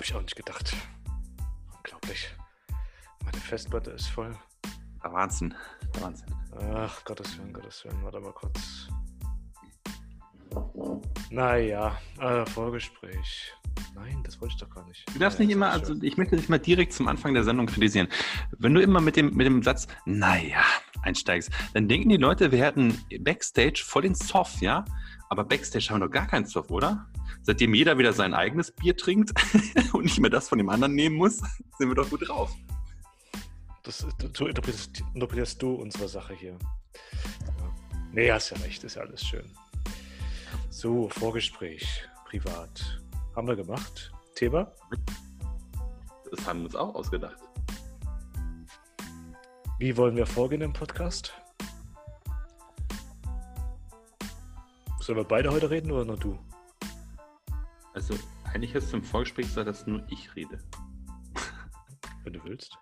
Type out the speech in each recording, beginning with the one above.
habe ich auch nicht gedacht. Unglaublich. Meine Festplatte ist voll. Der Wahnsinn. Wahnsinn. Ach, Gottes Willen, Gottes Willen. Warte mal kurz. Naja, äh, Vorgespräch. Nein, das wollte ich doch gar nicht. Du darfst Naja, nicht immer, also ich möchte dich mal direkt zum Anfang der Sendung kritisieren. Wenn du immer mit dem, mit dem Satz, naja, einsteigst, dann denken die Leute, wir hätten Backstage voll den Soft, ja? Aber Backstage haben wir doch gar keinen Soft, oder? Seitdem jeder wieder sein eigenes Bier trinkt und nicht mehr das von dem anderen nehmen muss, sind wir doch gut drauf. Das, so interpretierst, interpretierst du unsere Sache hier. Nee, hast ja recht, ist ja alles schön. So, Vorgespräch, privat. Haben wir gemacht. Thema? Das haben wir uns auch ausgedacht. Wie wollen wir vorgehen im Podcast? Sollen wir beide heute reden oder nur du? Also, eigentlich hättest du im Vorgespräch gesagt, dass nur ich rede. Wenn du willst.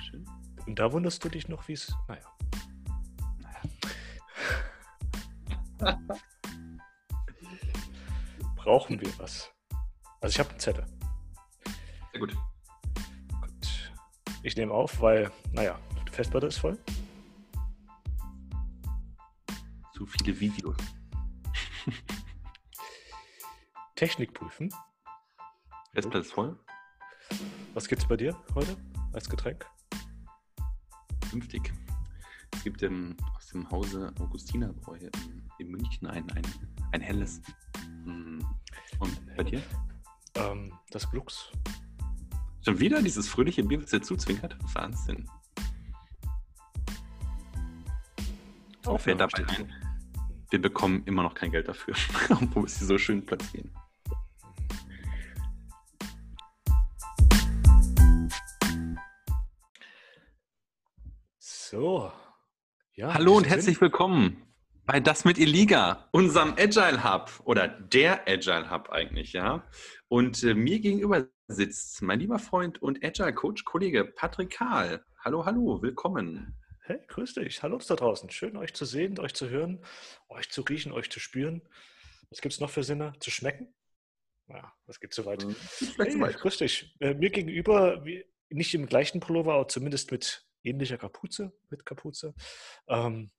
Schön. Und da wunderst du dich noch, wie es. Naja. Brauchen wir was? Also ich habe einen Zettel. Sehr gut. Gut. Ich nehme auf, weil, naja, die Festplatte ist voll. Zu viele Videos. Technik prüfen. Festplatte ist voll. Was gibt's bei dir heute als Getränk? Fünftig. Es gibt ähm, aus dem Hause Augustinerbräu in, in München ein, ein, ein helles. Mm. Und bei dir? Ähm, das Glux. Schon wieder dieses fröhliche Bier, was dir zuzwinkert? Wahnsinn. Auch fällt noch dabei ein, wir bekommen immer noch kein Geld dafür, obwohl wir sie so schön platzieren. So. Ja, Hallo und herzlich willkommen bei Das mit Iliga, unserem Agile Hub oder der Agile Hub eigentlich, ja. Und äh, mir gegenüber sitzt mein lieber Freund und Agile Coach Kollege Patrick Kahl. Hallo, hallo, willkommen. Hey, grüß dich. Hallo da draußen. Schön, euch zu sehen, euch zu hören, euch zu riechen, euch zu spüren. Was gibt es noch für Sinne? Zu schmecken? Ja, das geht zu weit. Vielleicht Hey, soweit. grüß dich. Äh, mir gegenüber, nicht im gleichen Pullover, aber zumindest mit ähnlicher Kapuze, mit Kapuze. Ähm,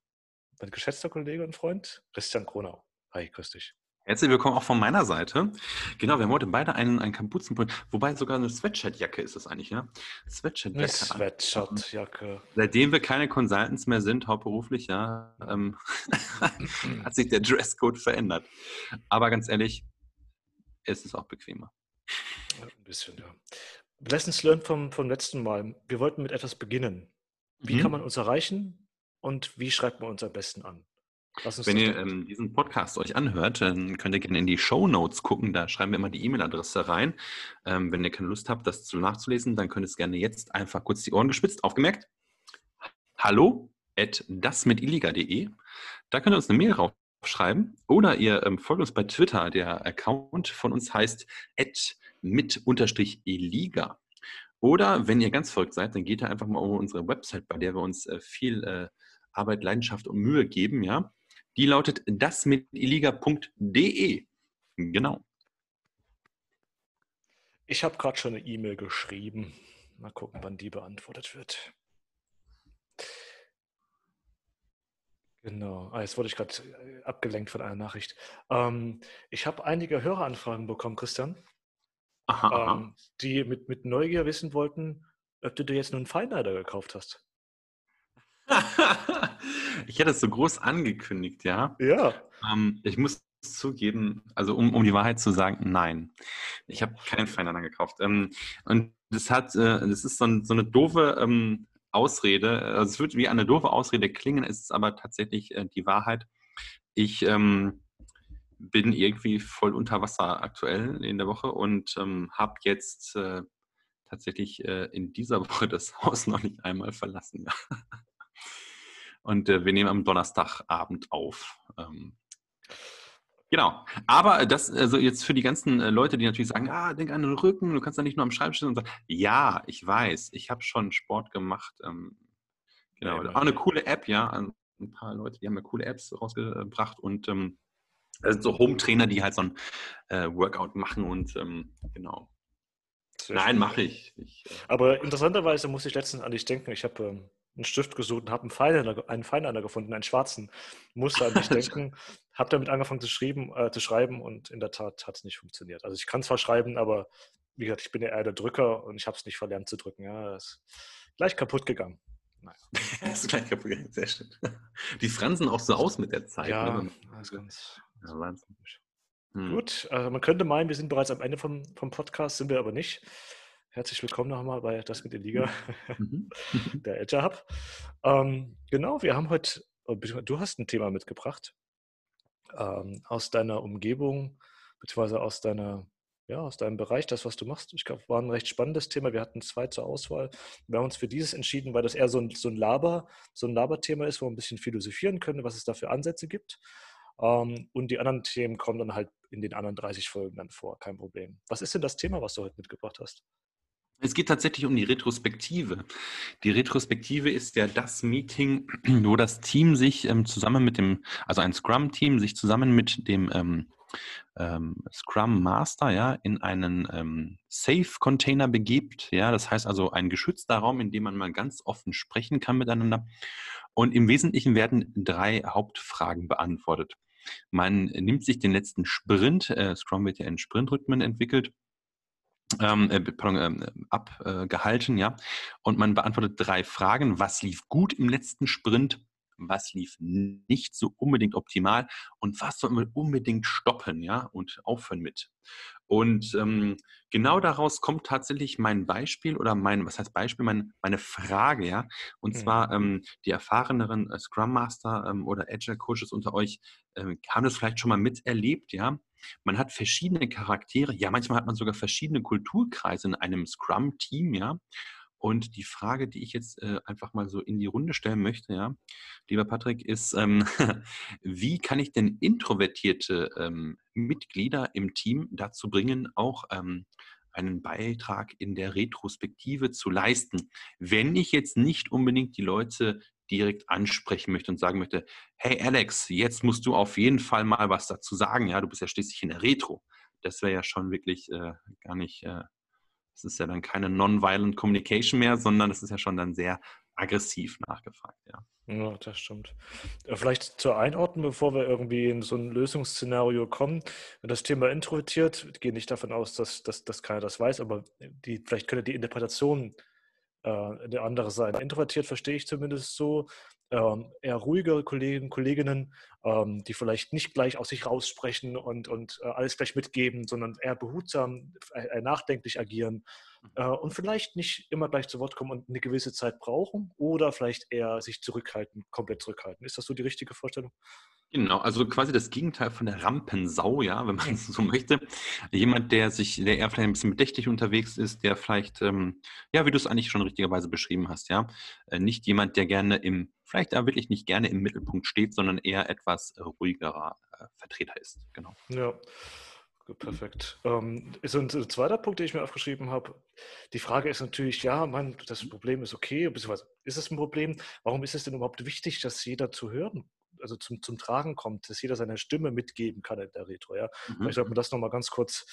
mein geschätzter Kollege und Freund, Christian Kronau. Hi, grüß dich. Herzlich willkommen auch von meiner Seite. Genau, wir haben heute beide einen, einen Kapuzenpulli, wobei sogar eine Sweatshirt-Jacke ist es eigentlich, ja? Eine Sweatshirt-Jacke. Sweatshirt-Jacke. Seitdem wir keine Consultants mehr sind, hauptberuflich, ja, ähm, hat sich der Dresscode verändert. Aber ganz ehrlich, es ist auch bequemer. Ja, Ein bisschen, ja. Lessons learned vom, vom letzten Mal. Wir wollten mit etwas beginnen. Wie Mhm. kann man uns erreichen und wie schreibt man uns am besten an? Wenn ihr ähm, diesen Podcast euch anhört, dann könnt ihr gerne in die Show Notes gucken. Da schreiben wir immer die E-Mail-Adresse rein. Ähm, wenn ihr keine Lust habt, das zu nachzulesen, dann könnt ihr es gerne jetzt einfach kurz die Ohren gespitzt, aufgemerkt. Hallo at dasmitiliga.de. Da könnt ihr uns eine Mail raufschreiben oder ihr ähm, folgt uns bei Twitter. Der Account von uns heißt at mit-eliga. Oder wenn ihr ganz verrückt seid, dann geht ihr einfach mal auf unsere Website, bei der wir uns äh, viel äh, Arbeit, Leidenschaft und Mühe geben, ja. Die lautet dasmitiliga.de. Genau. Ich habe gerade schon eine E-Mail geschrieben. Mal gucken, wann die beantwortet wird. Genau. Ah, jetzt wurde ich gerade äh, abgelenkt von einer Nachricht. Ähm, ich habe einige Höreranfragen bekommen, Christian, Aha, ähm, die mit, mit Neugier wissen wollten, ob du dir jetzt nun einen Feinliner gekauft hast. ich hätte es so groß angekündigt, ja. Ja. Ähm, ich muss zugeben, also um, um die Wahrheit zu sagen, nein. Ich habe keinen Feinliner gekauft. Ähm, und das hat, äh, das ist so, ein, so eine doofe ähm, Ausrede. Also es wird wie eine doofe Ausrede klingen, es ist aber tatsächlich äh, die Wahrheit. Ich ähm, bin irgendwie voll unter Wasser aktuell in der Woche und ähm, habe jetzt äh, tatsächlich äh, in dieser Woche das Haus noch nicht einmal verlassen. Und äh, wir nehmen am Donnerstagabend auf. Ähm, genau. Aber das, also jetzt für die ganzen äh, Leute, die natürlich sagen, ah, denk an den Rücken, du kannst ja nicht nur am Schreibtisch sitzen und sagen, ja, ich weiß, ich habe schon Sport gemacht. Ähm, genau. Ja, Auch eine coole App, ja. Ein paar Leute, die haben ja coole Apps rausgebracht und ähm, das sind so Home-Trainer, die halt so ein äh, Workout machen und ähm, genau. Nein, mache ich. ich äh Aber interessanterweise muss ich letztens an dich denken. Ich habe ähm, einen Stift gesucht und habe einen Feinliner, einen Feinliner gefunden, einen schwarzen. Musste an dich denken, habe damit angefangen zu, schreiben, äh, zu schreiben und in der Tat hat es nicht funktioniert. Also ich kann zwar schreiben, aber wie gesagt, ich bin ja eher der Drücker und ich habe es nicht verlernt zu drücken. Ja, das ist gleich kaputt gegangen. Naja. ist gleich kaputt gegangen, sehr schön. Die fransen auch so aus mit der Zeit. Ja, ne? das ist ganz ja, Wahnsinn. Hm. Gut, also man könnte meinen, wir sind bereits am Ende vom, vom Podcast, sind wir aber nicht. Herzlich willkommen nochmal bei Das mit der Liga, mhm. der Edge Hub. Ähm, genau, wir haben heute, oh, du hast ein Thema mitgebracht ähm, aus deiner Umgebung, beziehungsweise aus deiner ja, aus deinem Bereich, das, was du machst. Ich glaube, war ein recht spannendes Thema. Wir hatten zwei zur Auswahl. Wir haben uns für dieses entschieden, weil das eher so ein, so ein Laber, so ein Laberthema ist, wo wir ein bisschen philosophieren können, was es da für Ansätze gibt. Ähm, und die anderen Themen kommen dann halt in den anderen 30 Folgen dann vor, kein Problem. Was ist denn das Thema, was du heute mitgebracht hast? Es geht tatsächlich um die Retrospektive. Die Retrospektive ist ja das Meeting, wo das Team sich ähm, zusammen mit dem, also ein Scrum-Team sich zusammen mit dem ähm, ähm, Scrum Master ja in einen ähm, Safe-Container begibt. Ja, das heißt also ein geschützter Raum, in dem man mal ganz offen sprechen kann miteinander. Und im Wesentlichen werden drei Hauptfragen beantwortet. Man nimmt sich den letzten Sprint, äh, Scrum wird ja in Sprintrhythmen entwickelt, ähm, äh, äh, abgehalten, ja. Und man beantwortet drei Fragen. Was lief gut im letzten Sprint? Was lief nicht so unbedingt optimal? Und was soll man unbedingt stoppen, ja, und aufhören mit? Und ähm, genau daraus kommt tatsächlich mein Beispiel oder mein, was heißt Beispiel, mein, meine Frage, ja. Und mhm. zwar ähm, die erfahreneren äh, Scrum Master ähm, oder Agile Coaches unter euch ähm, haben das vielleicht schon mal miterlebt, ja. Man hat verschiedene Charaktere, ja, manchmal hat man sogar verschiedene Kulturkreise in einem Scrum-Team, ja. Und die Frage, die ich jetzt äh, einfach mal so in die Runde stellen möchte, ja, lieber Patrick, ist, ähm, wie kann ich denn introvertierte ähm, Mitglieder im Team dazu bringen, auch ähm, einen Beitrag in der Retrospektive zu leisten, wenn ich jetzt nicht unbedingt die Leute direkt ansprechen möchte und sagen möchte, hey Alex, jetzt musst du auf jeden Fall mal was dazu sagen, ja, du bist ja schließlich in der Retro. Das wäre ja schon wirklich äh, gar nicht äh, es ist ja dann keine Non-Violent Communication mehr, sondern es ist ja schon dann sehr aggressiv nachgefragt, ja. Ja, das stimmt. Äh, vielleicht zur Einordnung, bevor wir irgendwie in so ein Lösungsszenario kommen. Das Thema introvertiert, ich gehe nicht davon aus, dass, dass, dass keiner das weiß, aber die, vielleicht könnte die Interpretation äh, eine andere sein. Introvertiert verstehe ich zumindest so, ähm, eher ruhige Kollegen, Kolleginnen, ähm, die vielleicht nicht gleich aus sich raussprechen und, und äh, alles gleich mitgeben, sondern eher behutsam, eher nachdenklich agieren mhm. äh, und vielleicht nicht immer gleich zu Wort kommen und eine gewisse Zeit brauchen oder vielleicht eher sich zurückhalten, komplett zurückhalten. Ist das so die richtige Vorstellung? Genau, also quasi das Gegenteil von der Rampensau, ja, wenn man es so möchte. Jemand, der sich, der eher vielleicht ein bisschen bedächtig unterwegs ist, der vielleicht, ähm, ja, wie du es eigentlich schon richtigerweise beschrieben hast, ja, äh, nicht jemand, der gerne im, vielleicht da wirklich nicht gerne im Mittelpunkt steht, sondern eher etwas ruhigerer äh, Vertreter ist. Genau. Ja. Perfekt. Ähm, ist ein, ein, zweiter Punkt, den ich mir aufgeschrieben habe. Die Frage ist natürlich, ja, man, das Problem ist okay, beziehungsweise ist es ein Problem? Warum ist es denn überhaupt wichtig, dass jeder zu hören also zum, zum Tragen kommt, dass jeder seine Stimme mitgeben kann in der Retro. Ja? Mhm. Ich sollte mir das nochmal ganz kurz,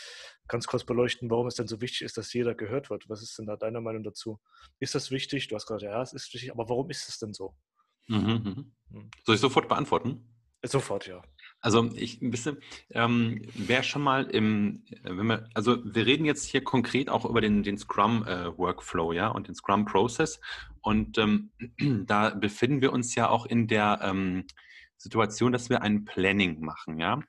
ganz kurz beleuchten, warum es denn so wichtig ist, dass jeder gehört wird. Was ist denn da deine Meinung dazu? Ist das wichtig? Du hast gesagt, ja, es ist wichtig, aber warum ist es denn so? Mhm. mhm. Hm. Soll ich sofort beantworten? Sofort, ja. Also ich ein bisschen, ähm, wer schon mal im, wenn wir, also wir reden jetzt hier konkret auch über den, den Scrum-Workflow, äh, ja, und den Scrum-Process. Und ähm, da befinden wir uns ja auch in der ähm, Situation, dass wir ein Planning machen, ja.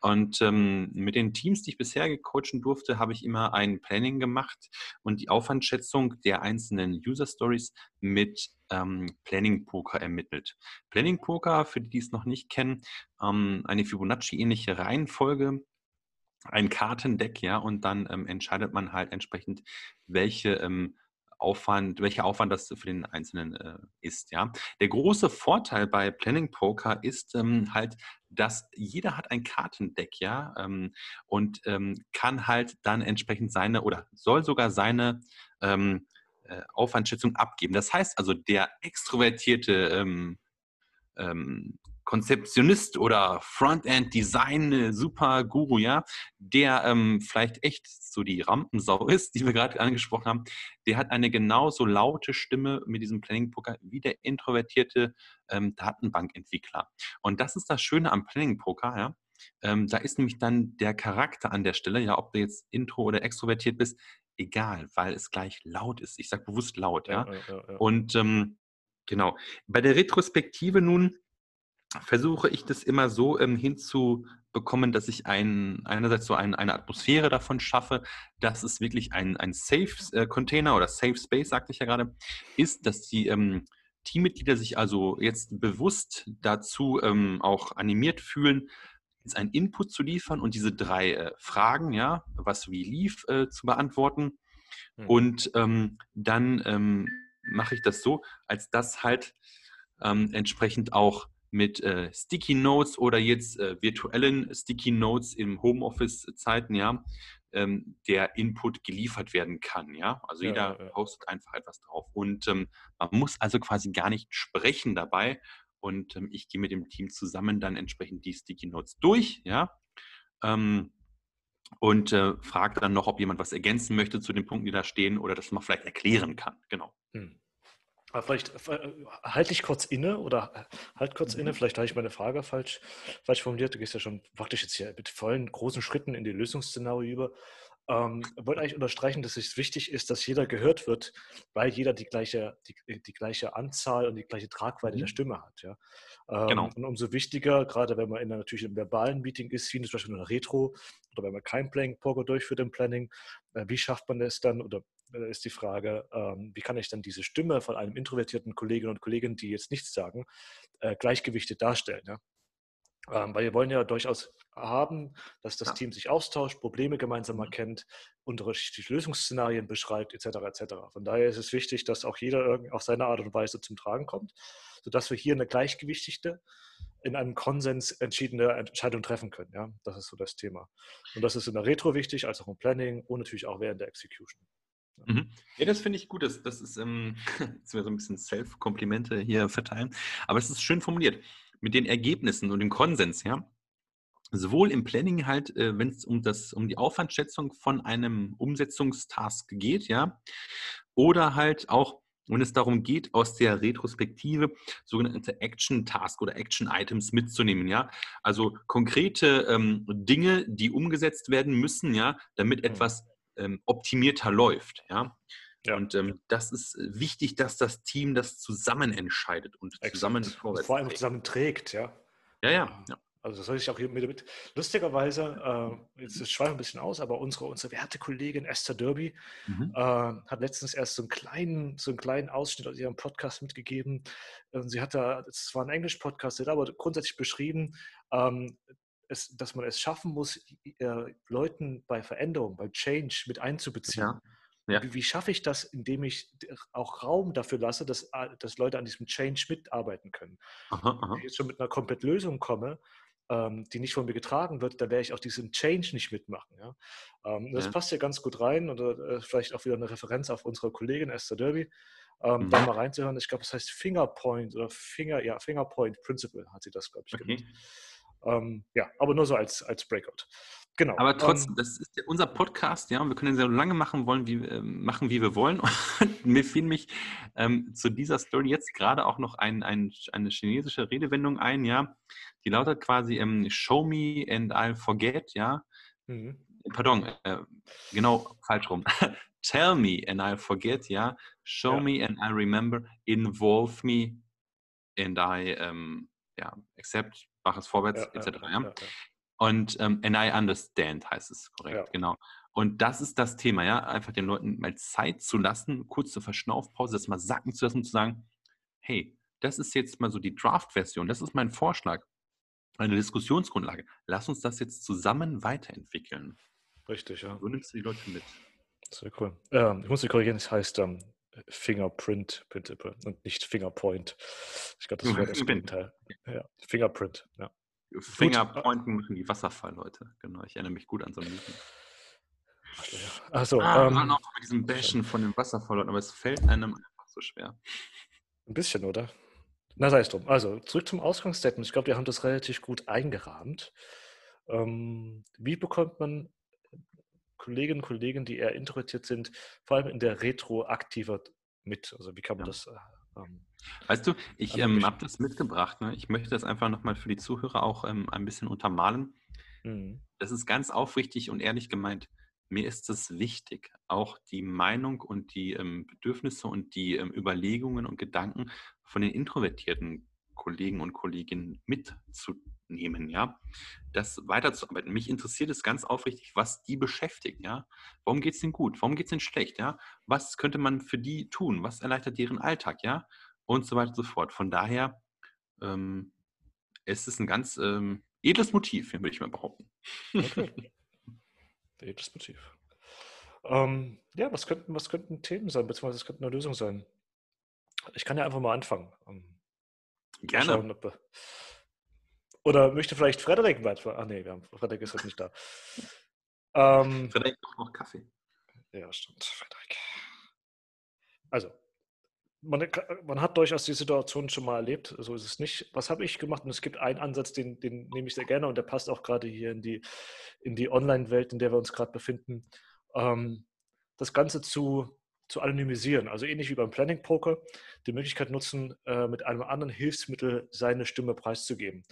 Und ähm, mit den Teams, die ich bisher gecoachen durfte, habe ich immer ein Planning gemacht und die Aufwandschätzung der einzelnen User Stories mit ähm, Planning Poker ermittelt. Planning Poker, für die, die es noch nicht kennen, ähm, eine Fibonacci-ähnliche Reihenfolge, ein Kartendeck, ja, und dann ähm, entscheidet man halt entsprechend, welche ähm, Aufwand, welcher Aufwand das für den Einzelnen äh, ist. Ja, der große Vorteil bei Planning Poker ist ähm, halt, dass jeder hat ein Kartendeck, ja, ähm, und ähm, kann halt dann entsprechend seine oder soll sogar seine ähm, äh, Aufwandschätzung abgeben. Das heißt also, der extrovertierte Konzeptionist oder Frontend-Design-Super-Guru, ja, der ähm, vielleicht echt so die Rampensau ist, die wir gerade angesprochen haben, der hat eine genauso laute Stimme mit diesem Planning-Poker wie der introvertierte ähm, Datenbankentwickler. Und das ist das Schöne am Planning-Poker, ja. Ähm, da ist nämlich dann der Charakter an der Stelle, ja, ob du jetzt intro oder extrovertiert bist, egal, weil es gleich laut ist. Ich sage bewusst laut, ja. ja, ja, ja Und ähm, genau. Bei der Retrospektive nun versuche ich das immer so ähm, hinzubekommen, dass ich ein, einerseits so ein, eine Atmosphäre davon schaffe, dass es wirklich ein, ein Safe-Container äh, oder Safe Space, sagte ich ja gerade, ist, dass die ähm, Teammitglieder sich also jetzt bewusst dazu ähm, auch animiert fühlen, jetzt einen Input zu liefern und diese drei äh, Fragen, ja, was wie lief, äh, zu beantworten. Hm. Und ähm, dann ähm, mache ich das so, als dass halt ähm, entsprechend auch mit äh, Sticky Notes oder jetzt äh, virtuellen Sticky Notes im Homeoffice-Zeiten, ja, ähm, der Input geliefert werden kann, ja. Also ja, jeder ja. postet einfach etwas drauf. Und ähm, man muss also quasi gar nicht sprechen dabei. Und ähm, ich gehe mit dem Team zusammen dann entsprechend die Sticky Notes durch, ja. Ähm, und äh, frage dann noch, ob jemand was ergänzen möchte zu den Punkten, die da stehen oder das man vielleicht erklären kann. Genau. Hm. Aber vielleicht äh, halte ich kurz inne oder äh, halt kurz mhm. inne, vielleicht habe ich meine Frage falsch, falsch formuliert. Du gehst ja schon praktisch jetzt hier mit vollen großen Schritten in die Lösungsszenario über. Ähm, wollte eigentlich unterstreichen, dass es wichtig ist, dass jeder gehört wird, weil jeder die gleiche, die, die gleiche Anzahl und die gleiche Tragweite mhm. der Stimme hat. Ja? Ähm, genau. Und umso wichtiger, gerade wenn man in einer, natürlich im verbalen Meeting ist, wie zum Beispiel in einer Retro oder wenn man kein Playing Poker durchführt im Planning, äh, wie schafft man es dann oder äh, ist die Frage, ähm, wie kann ich dann diese Stimme von einem introvertierten Kolleginnen und Kollegen, die jetzt nichts sagen, äh, gleichgewichtet darstellen? Ja? Ähm, weil wir wollen ja durchaus haben, dass das ja. Team sich austauscht, Probleme gemeinsam mhm. erkennt, unterschiedliche Lösungsszenarien beschreibt, etc. etc. Von daher ist es wichtig, dass auch jeder auf seine Art und Weise zum Tragen kommt, sodass wir hier eine gleichgewichtige, in einem Konsens entschiedene Entscheidung treffen können. Ja? Das ist so das Thema. Und das ist in der Retro wichtig, als auch im Planning und natürlich auch während der Execution. Mhm. Ja, das finde ich gut. Das, das ist, ähm, jetzt so ein bisschen Self-Komplimente hier verteilen, aber es ist schön formuliert mit den Ergebnissen und dem Konsens, ja, sowohl im Planning halt, äh, wenn es um das, um die Aufwandschätzung von einem Umsetzungstask geht, ja, oder halt auch, wenn es darum geht, aus der Retrospektive sogenannte Action-Task oder Action-Items mitzunehmen, ja. Also konkrete ähm, Dinge, die umgesetzt werden müssen, ja, damit mhm. etwas ähm, optimierter läuft, ja. Ja. Und ähm, das ist äh, wichtig, dass das Team das zusammen entscheidet und Exakt. zusammen vorwärts Vor allem zusammen trägt, ja. Ja, ja. ja. Also das soll ich auch hier mit. mit. Lustigerweise, äh, jetzt schweife ein bisschen aus, aber unsere, unsere werte Kollegin Esther Derby mhm. äh, hat letztens erst so einen kleinen, so einen kleinen Ausschnitt aus ihrem Podcast mitgegeben. Und sie hat da, es war ein Englisch-Podcast, sie hat aber grundsätzlich beschrieben, ähm, es, dass man es schaffen muss, äh, Leuten bei Veränderung, bei Change mit einzubeziehen. Ja. Ja. Wie, wie, schaffe ich das, indem ich auch Raum dafür lasse, dass, dass Leute an diesem Change mitarbeiten können? Aha, aha. Wenn ich jetzt schon mit einer komplett Lösung komme, ähm, die nicht von mir getragen wird, dann werde ich auch diesen Change nicht mitmachen. Ja? Ähm, das ja. passt hier ganz gut rein und äh, vielleicht auch wieder eine Referenz auf unsere Kollegin Esther Derby. Ähm, mhm. Da mal reinzuhören. Ich glaube, das heißt Fingerpoint oder Finger, ja, Fingerpoint Principle hat sie das, glaube ich, okay. genannt. Ähm, ja, aber nur so als, als Breakout. Genau. Aber trotzdem, um, das ist unser Podcast, ja, und wir können den so lange machen wollen, wie, äh, machen, wie wir wollen. Und mir fiel mich ähm, zu dieser Story jetzt gerade auch noch ein, ein, eine chinesische Redewendung ein, ja. Die lautet quasi ähm, Show me and I'll forget, ja. Mhm. Pardon, äh, genau falsch rum. Tell me and I'll forget, ja. Show ja. me and I remember. Involve me and I ähm, ja, accept, mach es vorwärts, ja, etc. Ja, und ähm, and I understand heißt es korrekt, genau. Und das ist das Thema, ja, einfach den Leuten mal Zeit zu lassen, kurze Verschnaufpause, das mal sacken zu lassen und zu sagen, hey, das ist jetzt mal so die Draft-Version, das ist mein Vorschlag, eine Diskussionsgrundlage. Lass uns das jetzt zusammen weiterentwickeln. Richtig, ja. So nimmst du die Leute mit. Sehr cool. Ähm, ich muss dich korrigieren, es heißt ähm, Fingerprint Principle und nicht Fingerpoint. Ich glaube, das wäre das Gegenteil. Ja, Fingerprint, ja. Fingerpointen machen die Wasserfallleute. Genau, ich erinnere mich gut an so ein Meeting. Achso. Ah, ähm, auch mit diesem Bashen von den Wasserfallleuten, aber es fällt einem einfach so schwer. Ein bisschen, oder? Na, sei es drum. Also, zurück zum Ausgangsstatement. Ich glaube, wir haben das relativ gut eingerahmt. Ähm, wie bekommt man Kolleginnen und Kollegen, die eher introvertiert sind, vor allem in der Retro aktiver mit? Also, wie kann man ja. das äh, ähm, Weißt du, ich ähm, habe das mitgebracht. Ne? Ich möchte das einfach nochmal für die Zuhörer auch ähm, ein bisschen untermalen. Mhm. Das ist ganz aufrichtig und ehrlich gemeint. Mir ist es wichtig, auch die Meinung und die ähm, Bedürfnisse und die ähm, Überlegungen und Gedanken von den introvertierten Kollegen und Kolleginnen mitzunehmen, ja, das weiterzuarbeiten. Mich interessiert es ganz aufrichtig, was die beschäftigt, ja. Warum geht es denen gut? Warum geht es denen schlecht, ja? Was könnte man für die tun? Was erleichtert deren Alltag, ja? Und so weiter und so fort. Von daher ähm, es ist ein ganz ähm, edles Motiv, würde ich mal behaupten. Okay. edles Motiv. Ähm, ja, was könnten, was könnten Themen sein, beziehungsweise es könnte eine Lösung sein? Ich kann ja einfach mal anfangen. Gerne. Schauen, ob, oder möchte vielleicht Frederik weiter? Ach nee, wir haben, Frederik ist heute nicht da. Ähm, Frederik braucht noch Kaffee. Ja, stimmt, Frederik. Also, man, man, hat durchaus die Situation schon mal erlebt, so ist es nicht. Was habe ich gemacht? Und es gibt einen Ansatz, den, den nehme ich sehr gerne und der passt auch gerade hier in die, in die Online-Welt, in der wir uns gerade befinden. Ähm, das Ganze zu zu anonymisieren. Also ähnlich wie beim Planning Poker, die Möglichkeit nutzen, äh, mit einem anderen Hilfsmittel seine Stimme preiszugeben.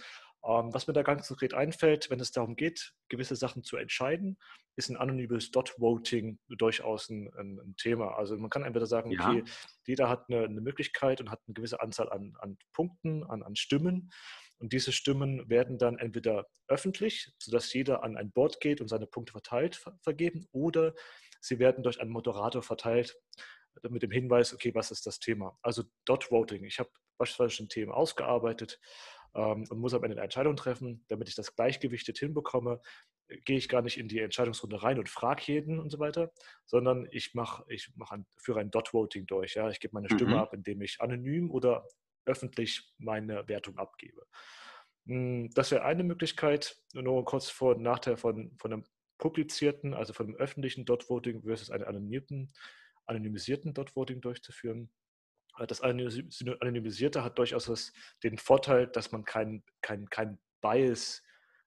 Ähm, was mir da ganz konkret einfällt, wenn es darum geht, gewisse Sachen zu entscheiden, ist ein anonymes Dot-Voting durchaus ein, ein, ein, Thema. Also man kann entweder sagen, ja. okay, jeder hat eine, eine, Möglichkeit und hat eine gewisse Anzahl an, an Punkten, an, an Stimmen. Und diese Stimmen werden dann entweder öffentlich, sodass jeder an ein Board geht und seine Punkte verteilt vergeben, oder Sie werden durch einen Moderator verteilt äh, mit dem Hinweis, okay, was ist das Thema? Also Dot Voting. Ich habe beispielsweise ein Thema ausgearbeitet ähm, und muss am Ende eine Entscheidung treffen. Damit ich das gleichgewichtet hinbekomme, gehe ich gar nicht in die Entscheidungsrunde rein und frage jeden und so weiter, sondern ich mache ich mach ein, führe ein Dot Voting durch. Ja? Ich gebe meine Stimme mhm. ab, indem ich anonym oder öffentlich meine Wertung abgebe. Hm, das wäre eine Möglichkeit, nur kurz vor und nachher von, von einem publizierten, also von einem öffentlichen Dot-Voting versus einem anonymisierten, anonymisierten Dot-Voting durchzuführen. Äh, das Anonymisierte hat durchaus den Vorteil, dass man keinen kein, kein Bias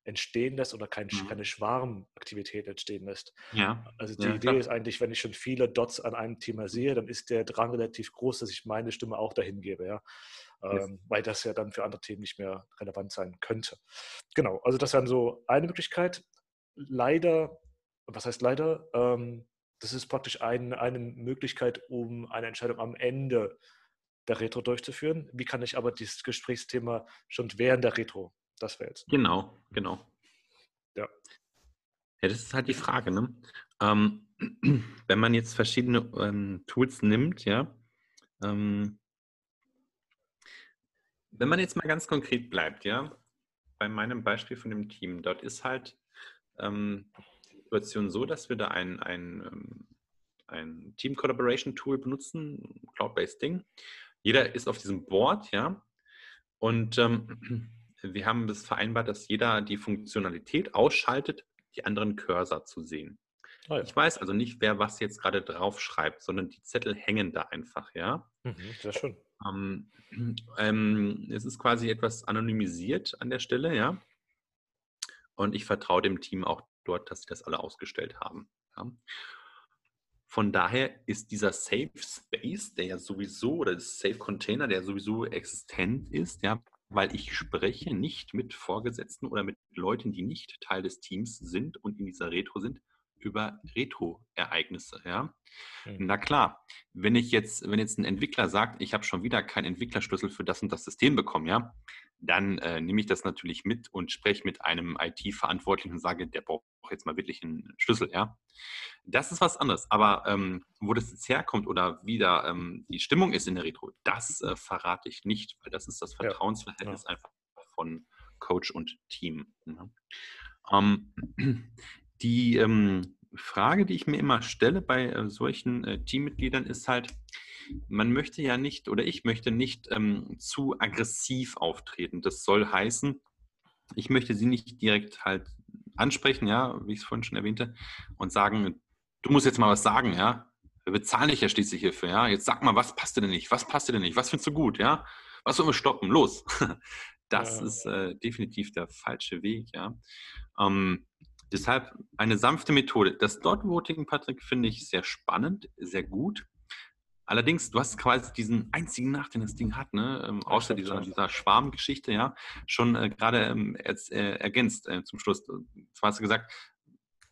entstehen lässt oder kein, mhm. keine Schwarmaktivität entstehen lässt. Ja. Also die ja, Idee klar. ist eigentlich, wenn ich schon viele Dots an einem Thema sehe, dann ist der Drang relativ groß, dass ich meine Stimme auch dahin gebe, ja. Yes. Ähm, weil das ja dann für andere Themen nicht mehr relevant sein könnte. Genau, also das wäre so eine Möglichkeit leider, was heißt leider, ähm, das ist praktisch ein, eine Möglichkeit, um eine Entscheidung am Ende der Retro durchzuführen. Wie kann ich aber dieses Gesprächsthema schon während der Retro? Das wäre jetzt. Genau, genau. Ja. Ja, das ist halt die Frage, ne? Ähm, wenn man jetzt verschiedene ähm, Tools nimmt, ja, ähm, wenn man jetzt mal ganz konkret bleibt, ja, bei meinem Beispiel von dem Team, dort ist halt ähm, Situation so, dass wir da ein, ein, ähm, ein Team Collaboration Tool benutzen, Cloud-based Ding. Jeder ist auf diesem Board, ja, und ähm, wir haben es vereinbart, dass jeder die Funktionalität ausschaltet, die anderen Cursor zu sehen. Oh ja. Ich weiß also nicht, wer was jetzt gerade drauf schreibt, sondern die Zettel hängen da einfach, ja. Mhm, sehr schön. Ähm, ähm, es ist quasi etwas anonymisiert an der Stelle, ja. Und ich vertraue dem Team auch dort, dass sie das alle ausgestellt haben. Ja. Von daher ist dieser Safe Space, der ja sowieso, oder das Safe Container, der sowieso existent ist, ja, weil ich spreche nicht mit Vorgesetzten oder mit Leuten, die nicht Teil des Teams sind und in dieser Retro sind, über Retro-Ereignisse. Ja? Mhm. Na klar, wenn ich jetzt, wenn jetzt ein Entwickler sagt, ich habe schon wieder keinen Entwicklerschlüssel für das und das System bekommen, ja, dann äh, nehme ich das natürlich mit und spreche mit einem IT-Verantwortlichen und sage, der braucht jetzt mal wirklich einen Schlüssel, ja. Das ist was anderes. Aber ähm, wo das jetzt herkommt oder wie da ähm, die Stimmung ist in der Retro, das äh, verrate ich nicht, weil das ist das Vertrauensverhältnis ja. einfach von Coach und Team. Ne? Ähm, die ähm, Frage, die ich mir immer stelle bei äh, solchen äh, Teammitgliedern, ist halt, man möchte ja nicht oder ich möchte nicht ähm, zu aggressiv auftreten. Das soll heißen, ich möchte sie nicht direkt halt ansprechen, ja, wie ich es vorhin schon erwähnte, und sagen, du musst jetzt mal was sagen, ja. Wir bezahlen dich ja schließlich hierfür, ja. Jetzt sag mal, was passt dir denn nicht? Was passt dir denn nicht? Was findest du gut, ja? was sollen wir stoppen? Los! Das ja. ist äh, definitiv der falsche Weg, ja. Ähm, deshalb eine sanfte Methode. Das Dot Voting, Patrick, finde ich sehr spannend, sehr gut. Allerdings, du hast quasi diesen einzigen Nachteil, den das Ding hat, ne? Ähm, außer dieser, dieser Schwarmgeschichte, ja, schon äh, gerade ähm, äh, ergänzt äh, zum Schluss. Zwar hast du gesagt,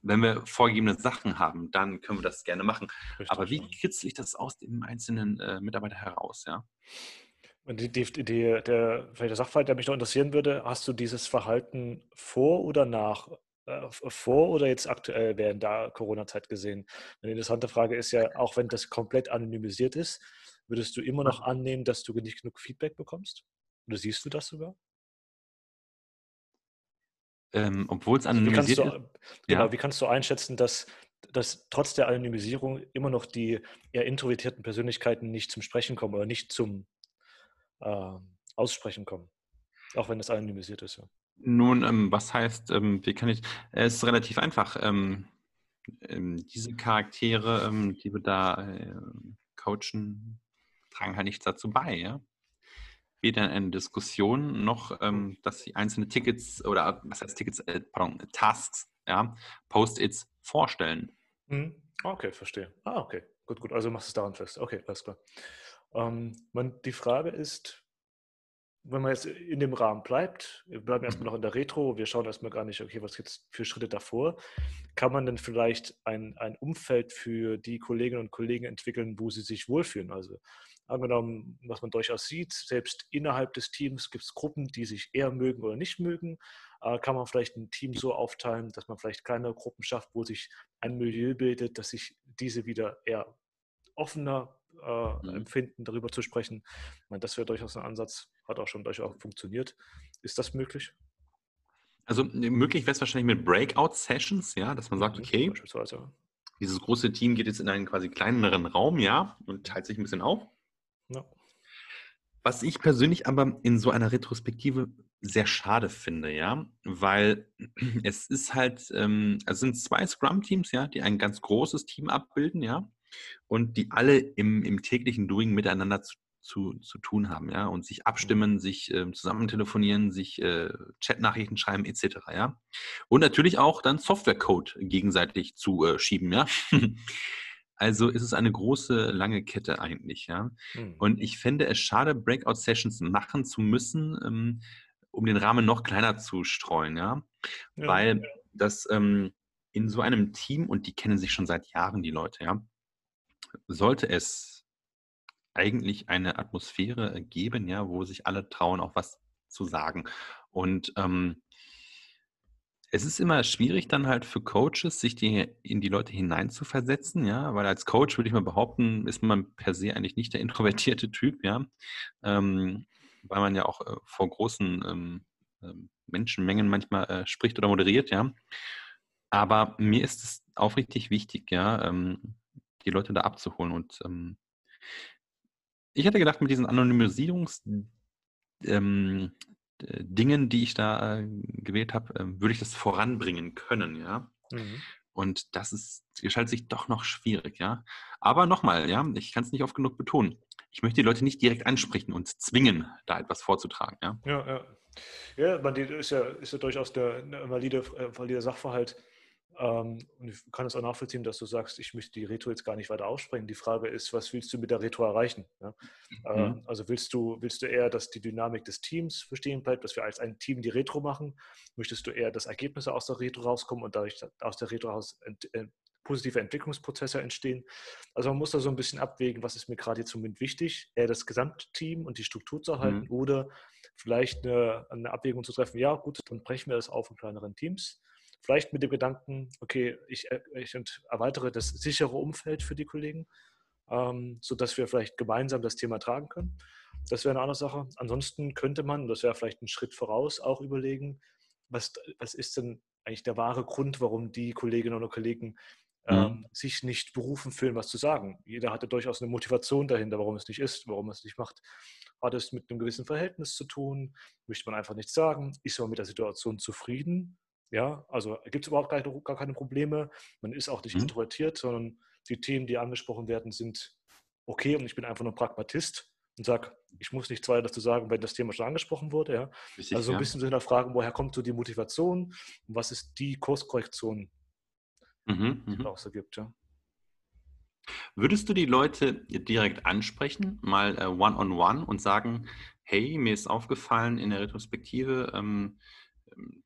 wenn wir vorgegebene Sachen haben, dann können wir das gerne machen. Richtig, Aber wie kitzel ich das aus dem einzelnen äh, Mitarbeiter heraus, ja? Und die, die, die, der, der Sachverhalt, der mich noch interessieren würde, hast du dieses Verhalten vor oder nach, vor oder jetzt aktuell während der Corona-Zeit gesehen? Eine interessante Frage ist ja, auch wenn das komplett anonymisiert ist, würdest du immer noch annehmen, dass du nicht genug Feedback bekommst? Oder siehst du das sogar? Ähm, Obwohl es anonymisiert also wie du, ist. Genau, ja. wie kannst du einschätzen, dass, dass trotz der Anonymisierung immer noch die eher introvertierten Persönlichkeiten nicht zum Sprechen kommen oder nicht zum äh, Aussprechen kommen? Auch wenn es anonymisiert ist, ja. Nun, ähm, was heißt, ähm, wie kann ich, es ist relativ einfach. Ähm, ähm diese Charaktere, ähm, die wir da äh, coachen, tragen halt nichts dazu bei, ja weder in eine Diskussion noch, ähm, dass sie einzelne Tickets oder was heißt Tickets, äh, pardon, Tasks, ja, Post-its vorstellen. Mhm. Okay, verstehe. Ah, okay. Gut, gut. Also machst du es daran fest. Okay, alles klar. Man, die Frage ist, wenn man jetzt in dem Rahmen bleibt, wir bleiben erstmal mhm. noch in der Retro, wir schauen erstmal gar nicht, okay, was gibt es für Schritte davor, kann man denn vielleicht ein, ein Umfeld für die Kolleginnen und Kollegen entwickeln, wo sie sich wohlfühlen? Also angenommen, was man durchaus sieht, selbst innerhalb des Teams gibt es Gruppen, die sich eher mögen oder nicht mögen. Äh, kann man vielleicht ein Team so aufteilen, dass man vielleicht kleine Gruppen schafft, wo sich ein Milieu bildet, dass sich diese wieder eher offener äh, mhm. empfinden, darüber zu sprechen. Ich meine, das wäre durchaus ein Ansatz, hat auch schon durchaus funktioniert. Ist das möglich? Also möglich wäre es wahrscheinlich mit Breakout-Sessions, ja, dass man sagt, mhm, okay, dieses große Team geht jetzt in einen quasi kleineren Raum, ja, und teilt sich ein bisschen auf. Ja. Was ich persönlich aber in so einer Retrospektive sehr schade finde, ja, weil es ist halt, ähm, also es sind zwei Scrum-Teams, ja, die ein ganz großes Team abbilden, ja, und die alle im, im täglichen Doing miteinander zu, zu, zu tun haben, ja, und sich abstimmen, sich äh, zusammen telefonieren, sich äh, Chatnachrichten schreiben, etc., ja. Und natürlich auch dann Softwarecode gegenseitig zu äh, schieben, ja. Also ist es eine große, lange Kette eigentlich, ja. Mhm. Und ich fände es schade, Breakout-Sessions machen zu müssen, ähm, um den Rahmen noch kleiner zu streuen, ja. ja Weil das ähm, in so einem Team, und die kennen sich schon seit Jahren, die Leute, ja, sollte es eigentlich eine Atmosphäre geben, ja, wo sich alle trauen, auch was zu sagen. Und ähm, es ist immer schwierig dann halt für Coaches, sich die, in die Leute hineinzuversetzen, ja, weil als Coach würde ich mal behaupten, ist man per se eigentlich nicht der introvertierte Typ, ja, ähm, weil man ja auch äh, vor großen ähm, ähm, Menschenmengen manchmal äh, spricht oder moderiert, ja. Aber mir ist es aufrichtig wichtig, ja, ähm, die Leute da abzuholen und ähm, ich hätte gedacht, mit diesen Anonymisierungs- ähm, äh, Dingen, die ich da äh, gewählt habe, äh, würde ich das voranbringen können, ja. Mhm. Und das ist, gestaltet sich doch noch schwierig, ja. Aber nochmal, ja, ich kann es nicht oft genug betonen. Ich möchte die Leute nicht direkt ansprechen und zwingen, da etwas vorzutragen, ja. Ja, ja. Ja, man, ist ja, ist ja durchaus der, der valide, äh, valide Sachverhalt und ich kann es auch nachvollziehen, dass du sagst, ich möchte die Retro jetzt gar nicht weiter aufspringen. Die Frage ist, was willst du mit der Retro erreichen? Ja? Mhm. Ähm, also willst du, willst du eher, dass die Dynamik des Teams bestehen bleibt, dass wir als ein Team die Retro machen? Möchtest du eher, dass Ergebnisse aus der Retro rauskommen und dadurch aus der Retro heraus äh, positive Entwicklungsprozesse entstehen? Also man muss da so ein bisschen abwägen, was ist mir gerade jetzt im Moment wichtig, eher das Gesamtteam und die Struktur zu erhalten mhm. oder vielleicht eine, eine Abwägung zu treffen, ja gut, dann brechen wir das auf in kleineren Teams Vielleicht mit dem Gedanken, okay, ich, äh, ich erweitere das sichere Umfeld für die Kollegen, ähm, sodass wir vielleicht gemeinsam das Thema tragen können. Das wäre eine andere Sache. Ansonsten könnte man, das wäre vielleicht ein Schritt voraus, auch überlegen, was, was ist denn eigentlich der wahre Grund, warum die Kolleginnen und Kollegen ähm, mhm. sich nicht berufen fühlen, was zu sagen. Jeder hatte durchaus eine Motivation dahinter, warum es nicht ist, warum es nicht macht. Hat es mit einem gewissen Verhältnis zu tun? Möchte man einfach nichts sagen? Ist man mit der Situation zufrieden? Ja, also gibt es überhaupt keine, gar keine Probleme. Man ist auch nicht mhm. introvertiert, sondern die Themen, die angesprochen werden, sind okay und ich bin einfach nur Pragmatist. und sage, ich muss nichts weiter dazu sagen, wenn das Thema schon angesprochen wurde. Ja? Richtig, also so ein bisschen zu hinterfragen, woher kommt so die Motivation und was ist die Kurskorrektion, mhm, die es mhm. auch so gibt. Ja? Würdest du die Leute direkt ansprechen, mal äh, one-on-one -on -one und sagen, hey, mir ist aufgefallen in der Retrospektive, ähm, ähm,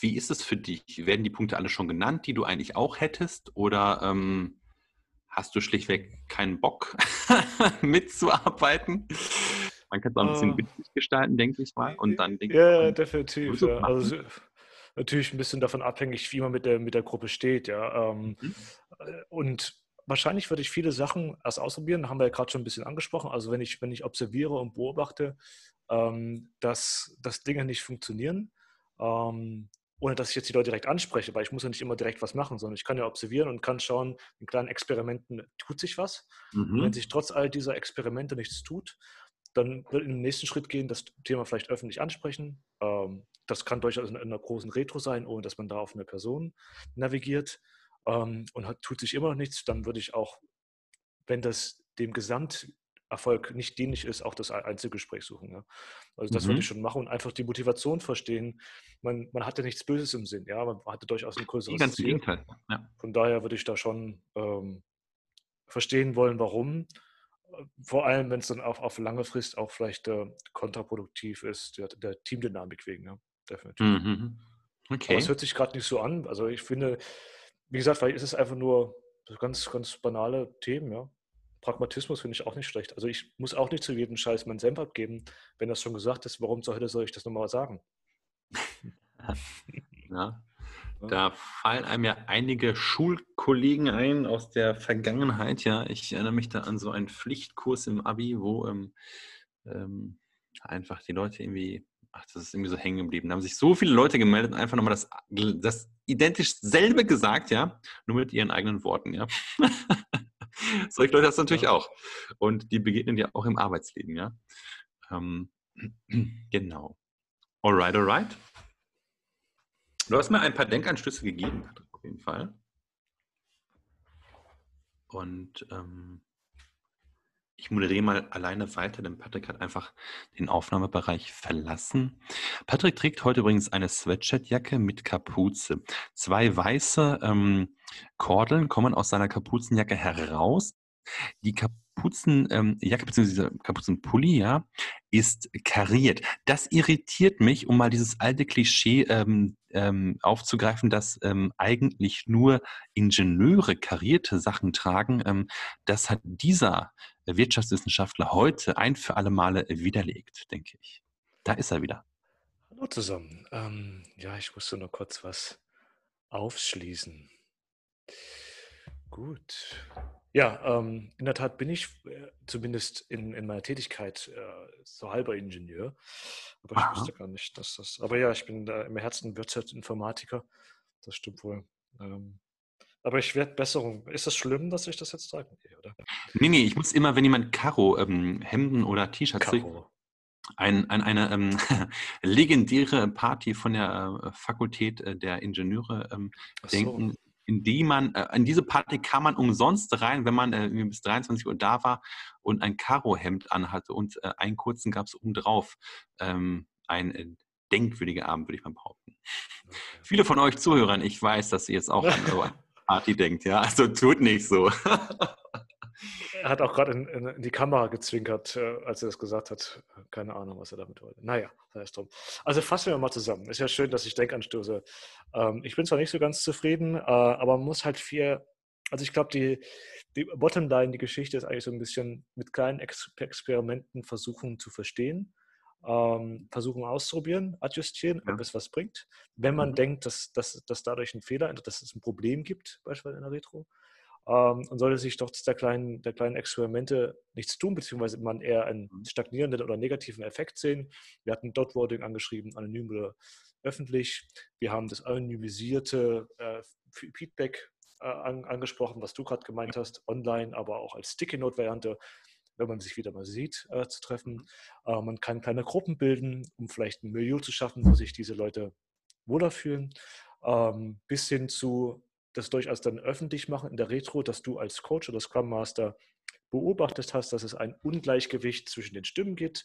wie ist es für dich? Werden die Punkte alle schon genannt, die du eigentlich auch hättest? Oder ähm, hast du schlichtweg keinen Bock mitzuarbeiten? Man kann es auch ein bisschen uh, witzig gestalten, denke ich mal. Und dann denke ja, ich, definitiv. Ja. Also, natürlich ein bisschen davon abhängig, wie man mit der, mit der Gruppe steht. Ja. Ähm, mhm. Äh, und wahrscheinlich würde ich viele Sachen erst ausprobieren, haben wir ja gerade schon ein bisschen angesprochen. Also wenn ich, wenn ich observiere und beobachte, ähm, dass, dass Dinge nicht funktionieren, ähm, ohne dass ich jetzt die Leute direkt anspreche, weil ich muss ja nicht immer direkt was machen, sondern ich kann ja observieren und kann schauen, in kleinen Experimenten tut sich was. Mhm. wenn sich trotz all dieser Experimente nichts tut, dann wird in den nächsten Schritt gehen, das Thema vielleicht öffentlich ansprechen. Ähm, das kann durchaus in einer großen Retro sein, ohne dass man da auf eine Person navigiert ähm, und tut sich immer noch nichts, dann würde ich auch, wenn das dem Gesamterfolg nicht dienlich ist, auch das Einzelgespräch suchen. Ja? Also das mhm. würde ich schon machen und einfach die Motivation verstehen. Man, man hatte nichts Böses im Sinn, ja, man hatte durchaus ein größeres Ganz Ziel. Gegenteil. Ja. Von daher würde ich da schon ähm, verstehen wollen, warum. Vor allem, wenn es dann auf, auf lange Frist auch vielleicht äh, kontraproduktiv ist, der, der Teamdynamik wegen, ja, definitiv. Mhm. Okay. Aber es hört sich gerade nicht so an. Also ich finde, wie gesagt, vielleicht ist es einfach nur ganz, ganz banale Themen, ja. Pragmatismus finde ich auch nicht schlecht. Also ich muss auch nicht zu jedem Scheiß meinen Senf abgeben. Wenn das schon gesagt ist, warum zur Hölle soll ich das nochmal sagen? ja. Da fallen einem ja einige Schulkollegen ein aus der Vergangenheit. Ja, ich erinnere mich da an so einen Pflichtkurs im Abi, wo ähm, ähm, einfach die Leute irgendwie ach, das ist irgendwie so hängen geblieben. Da haben sich so viele Leute gemeldet und einfach nochmal das, das identisch selbe gesagt, ja, nur mit ihren eigenen Worten, ja. Solche Leute hast du natürlich auch. Und die begegnen dir auch im Arbeitsleben, ja. Ähm, genau. Alright, alright. Du hast mir ein paar Denkanstöße gegeben, auf jeden Fall. Und ähm, ich moderiere mal alleine weiter, denn Patrick hat einfach den Aufnahmebereich verlassen. Patrick trägt heute übrigens eine Sweatshirtjacke mit Kapuze. Zwei weiße ähm, Kordeln kommen aus seiner Kapuzenjacke heraus. Die Kapuzenjacke ähm, bzw. Kapuzenpulli ja, ist kariert. Das irritiert mich, um mal dieses alte Klischee ähm, ähm, aufzugreifen, dass ähm, eigentlich nur Ingenieure karierte Sachen tragen. Ähm, das hat dieser Wirtschaftswissenschaftler heute ein für alle Male widerlegt, denke ich. Da ist er wieder. Hallo zusammen. Ähm, ja, ich musste nur kurz was aufschließen. Gut. Ja, ähm, in der Tat bin ich äh, zumindest in, in meiner Tätigkeit äh, so halber Ingenieur. Aber ich wusste gar nicht, dass das. Aber ja, ich bin da im Herzen Wirtschaftsinformatiker. Das stimmt wohl. Ähm, aber ich werde Besserung. Ist das schlimm, dass ich das jetzt sage? Nee, oder? Nee, nee, ich muss immer, wenn jemand Karo ähm, Hemden oder T-Shirts trägt, ein, ein, eine ähm, legendäre Party von der äh, Fakultät äh, der Ingenieure ähm, so. denken, in die man, äh, in diese Party kam man umsonst rein, wenn man äh, bis 23 Uhr da war und ein Karohemd anhatte und äh, einen kurzen gab es obendrauf. Ähm, ein äh, denkwürdiger Abend, würde ich mal behaupten. Okay. Viele von euch Zuhörern, ich weiß, dass ihr jetzt auch an eure Party denkt, ja, also tut nicht so. er hat auch gerade in, in, in, die Kamera gezwinkert, äh, als er das gesagt hat. Keine Ahnung, was er damit wollte. Naja, sei es drum. Also fassen wir mal zusammen. Ist ja schön, dass ich Denkanstoße. Ähm, ich bin zwar nicht so ganz zufrieden, äh, aber man muss halt viel. Also ich glaube, die, die Bottomline, die Geschichte ist eigentlich so ein bisschen mit kleinen Ex Experimenten versuchen zu verstehen. Ähm, versuchen auszuprobieren, adjustieren, ja. ob es was bringt. Wenn man mhm. denkt, dass, dass, dass dadurch ein Fehler, dass es ein Problem gibt, beispielsweise in der Retro, ähm, und sollte sich trotz der kleinen, der kleinen Experimente nichts tun, beziehungsweise man eher einen mhm. stagnierenden oder negativen Effekt sehen. Wir hatten Dot-Voting angeschrieben, anonym oder öffentlich. Wir haben das anonymisierte äh, Feedback äh, an, angesprochen, was du gerade gemeint hast, online, aber auch als Sticky-Note-Variante, wenn man sich wieder mal sieht, äh, zu treffen. Mhm. Äh, man kann kleine Gruppen bilden, um vielleicht ein Milieu zu schaffen, wo sich diese Leute wohler fühlen, ähm, bis hin zu das durchaus dann öffentlich machen in der Retro, dass du als Coach oder Scrum Master beobachtet hast, dass es ein Ungleichgewicht zwischen den Stimmen gibt,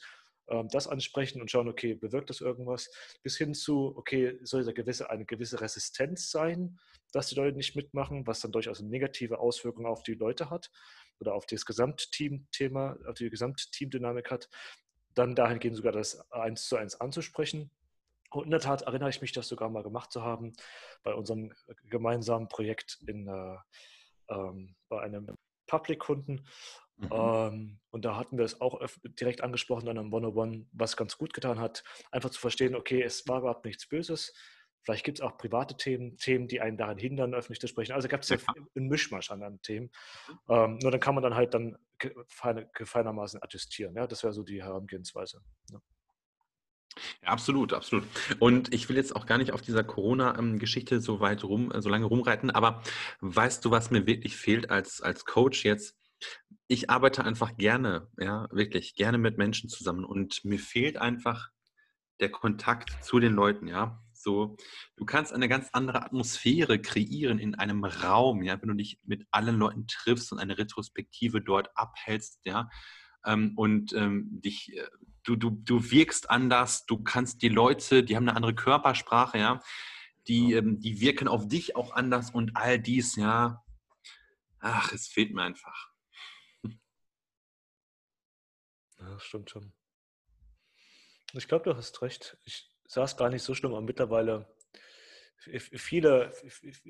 ähm, das ansprechen und schauen, okay, bewirkt das irgendwas, bis hin zu, okay, soll da gewisse, eine gewisse Resistenz sein, dass die Leute nicht mitmachen, was dann durchaus eine negative Auswirkung auf die Leute hat oder auf das Gesamtteam-Thema, auf die Gesamtteamdynamik hat, dann dahingehend sogar das eins zu eins anzusprechen. Und in der Tat erinnere ich mich, das sogar mal gemacht zu haben bei unserem gemeinsamen Projekt in, äh, ähm, bei einem Public-Kunden. Mhm. Ähm, und da hatten wir es auch direkt angesprochen, dann am One-on-One, was ganz gut getan hat, einfach zu verstehen, okay, es war überhaupt nichts Böses. Vielleicht gibt es auch private Themen, Themen, die einen daran hindern, öffentlich zu sprechen. Also gab es ja einen Mischmasch an, an Themen. Mhm. Ähm, nur dann kann man dann halt dann gefeinermaßen attestieren. Ja? Das wäre so die Herangehensweise. Ja. Ja, absolut, absolut. Und ich will jetzt auch gar nicht auf dieser Corona-Geschichte so weit rum, so lange rumreiten, aber weißt du, was mir wirklich fehlt als, als Coach jetzt? Ich arbeite einfach gerne, ja, wirklich gerne mit Menschen zusammen und mir fehlt einfach der Kontakt zu den Leuten, ja. So, du kannst eine ganz andere Atmosphäre kreieren in einem Raum, ja, wenn du dich mit allen Leuten triffst und eine Retrospektive dort abhältst, ja, ähm, und ähm, dich, äh, du, du, du wirkst anders, du kannst die Leute, die haben eine andere Körpersprache, ja, die, ähm, die wirken auf dich auch anders und all dies, ja. Ach, es fehlt mir einfach. Ja, das stimmt schon. Ich glaube, du hast recht. Ich sah es gar nicht so schlimm, aber mittlerweile viele,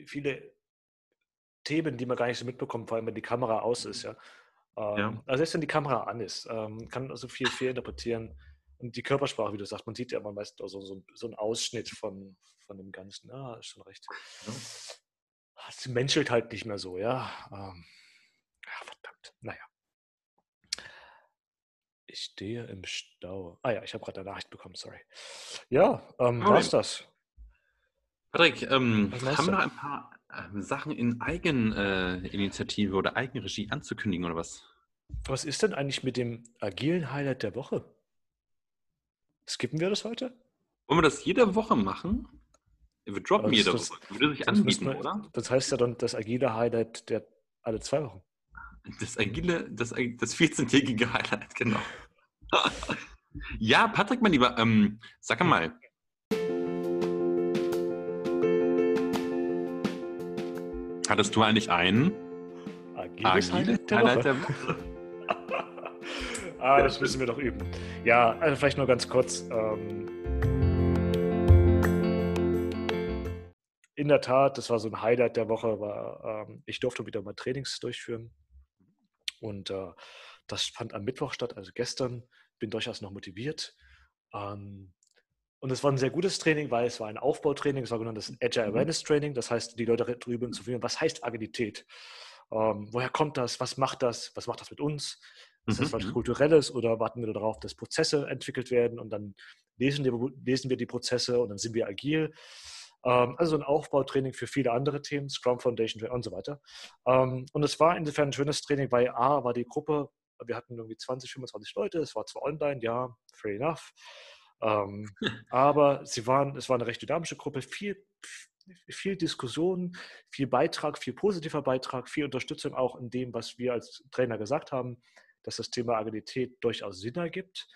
viele Themen, die man gar nicht so mitbekommt, vor allem wenn die Kamera aus ist, ja. Ja. Ähm, also selbst wenn die Kamera an ist, ähm, kann also viel, viel interpretieren. Und die Körpersprache, wie du sagst, man sieht ja immer meist so, so, so einen Ausschnitt von, von dem Ganzen. Ja, ist schon recht. Ja. Es menschelt halt nicht mehr so, ja. Ähm, ja verdammt. Naja. Ich stehe im Stau. Ah ja, ich habe gerade eine Nachricht bekommen, sorry. Ja, ähm, oh, war's das. Patrick, ähm, haben wir noch ein paar ähm, Sachen in Eigeninitiative äh, oder Eigenregie anzukündigen oder was? Was ist denn eigentlich mit dem agilen Highlight der Woche? Skippen wir das heute? Wollen wir das jede Woche machen? Wir droppen jede das, Woche. Würde sich anbieten, wir, oder? Das heißt ja dann das agile Highlight der alle zwei Wochen. Das agile, das, das 14-tägige Highlight, genau. ja, Patrick, mein Lieber, ähm, sag mal, Hattest du eigentlich einen? Agiles Highlight der Woche. Der Woche. Ah, das müssen wir doch üben. Ja, also vielleicht nur ganz kurz. Ähm, in der Tat, das war so ein Highlight der Woche, war, ähm, ich durfte wieder mal Trainings durchführen. Und äh, das fand am Mittwoch statt, also gestern. Bin durchaus noch motiviert. Ähm, und es war ein sehr gutes Training, weil es war ein Aufbautraining, es war genanntes Agile mhm. Awareness Training. Das heißt, die Leute drüber informieren, was heißt Agilität? Ähm, woher kommt das? Was macht das? Was macht das mit uns? Ist das mhm, was mhm. Kulturelles oder warten wir darauf, dass Prozesse entwickelt werden und dann lesen wir, lesen wir die Prozesse und dann sind wir agil? Ähm, also ein Aufbautraining für viele andere Themen, Scrum Foundation und so weiter. Ähm, und es war insofern ein schönes Training, weil A war die Gruppe, wir hatten irgendwie 20, 25 Leute, es war zwar online, ja, fair enough. Ähm, aber sie waren, es war eine recht dynamische Gruppe, viel, viel Diskussion, viel Beitrag, viel positiver Beitrag, viel Unterstützung auch in dem, was wir als Trainer gesagt haben, dass das Thema Agilität durchaus Sinn ergibt.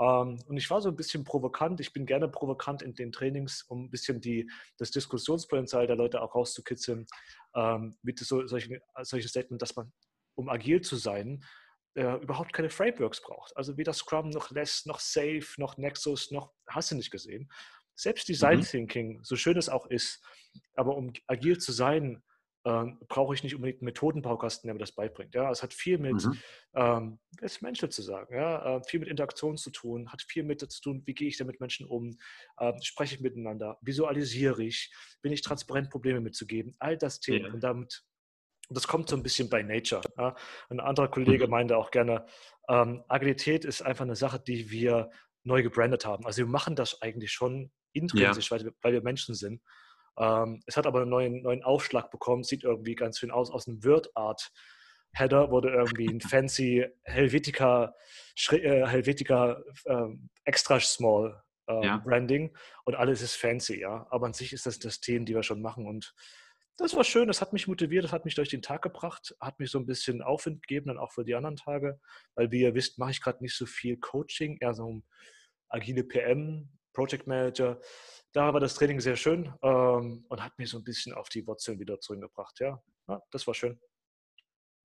Ähm, und ich war so ein bisschen provokant. Ich bin gerne provokant in den Trainings, um ein bisschen die, das Diskussionspotenzial der Leute auch rauszukitzeln. Ähm, mit so, solchen, solchen Statement, dass man, um agil zu sein, äh, überhaupt keine Frameworks braucht. Also weder Scrum noch Less noch Safe noch Nexus noch hast du nicht gesehen. Selbst Design mhm. Thinking, so schön es auch ist, aber um agil zu sein, äh, brauche ich nicht unbedingt einen Methodenbaukasten, der mir das beibringt. Ja, es hat viel mit, mhm. ähm, es Menschen zu sagen, ja, äh, viel mit Interaktion zu tun, hat viel mit zu tun, wie gehe ich da mit Menschen um, äh, spreche ich miteinander, visualisiere ich, bin ich transparent, Probleme mitzugeben, all das Themen. Ja. Und damit und das kommt so ein bisschen bei Nature. Ja. Ein anderer Kollege mhm. meinte auch gerne, ähm, Agilität ist einfach eine Sache, die wir neu gebrandet haben. Also wir machen das eigentlich schon intrinsisch, ja. weil, weil, wir, Menschen sind. Ähm, es hat aber einen neuen, neuen Aufschlag bekommen, sieht irgendwie ganz schön aus. Aus einem Word-Art Header wurde irgendwie ein fancy Helvetica, äh, Helvetica äh, extra small äh, ja. Branding und alles ist fancy, ja. Aber an sich ist das das Themen, die wir schon machen und das war schön, das hat mich motiviert, das hat mich durch den Tag gebracht, hat mich so ein bisschen Aufwind gegeben, dann auch für die anderen Tage, weil wie ihr wisst, mache ich gerade nicht so viel Coaching, eher so ein agile PM, Project Manager. Da war das Training sehr schön ähm, und hat mich so ein bisschen auf die Wurzeln wieder zurückgebracht. Ja, ja das war schön.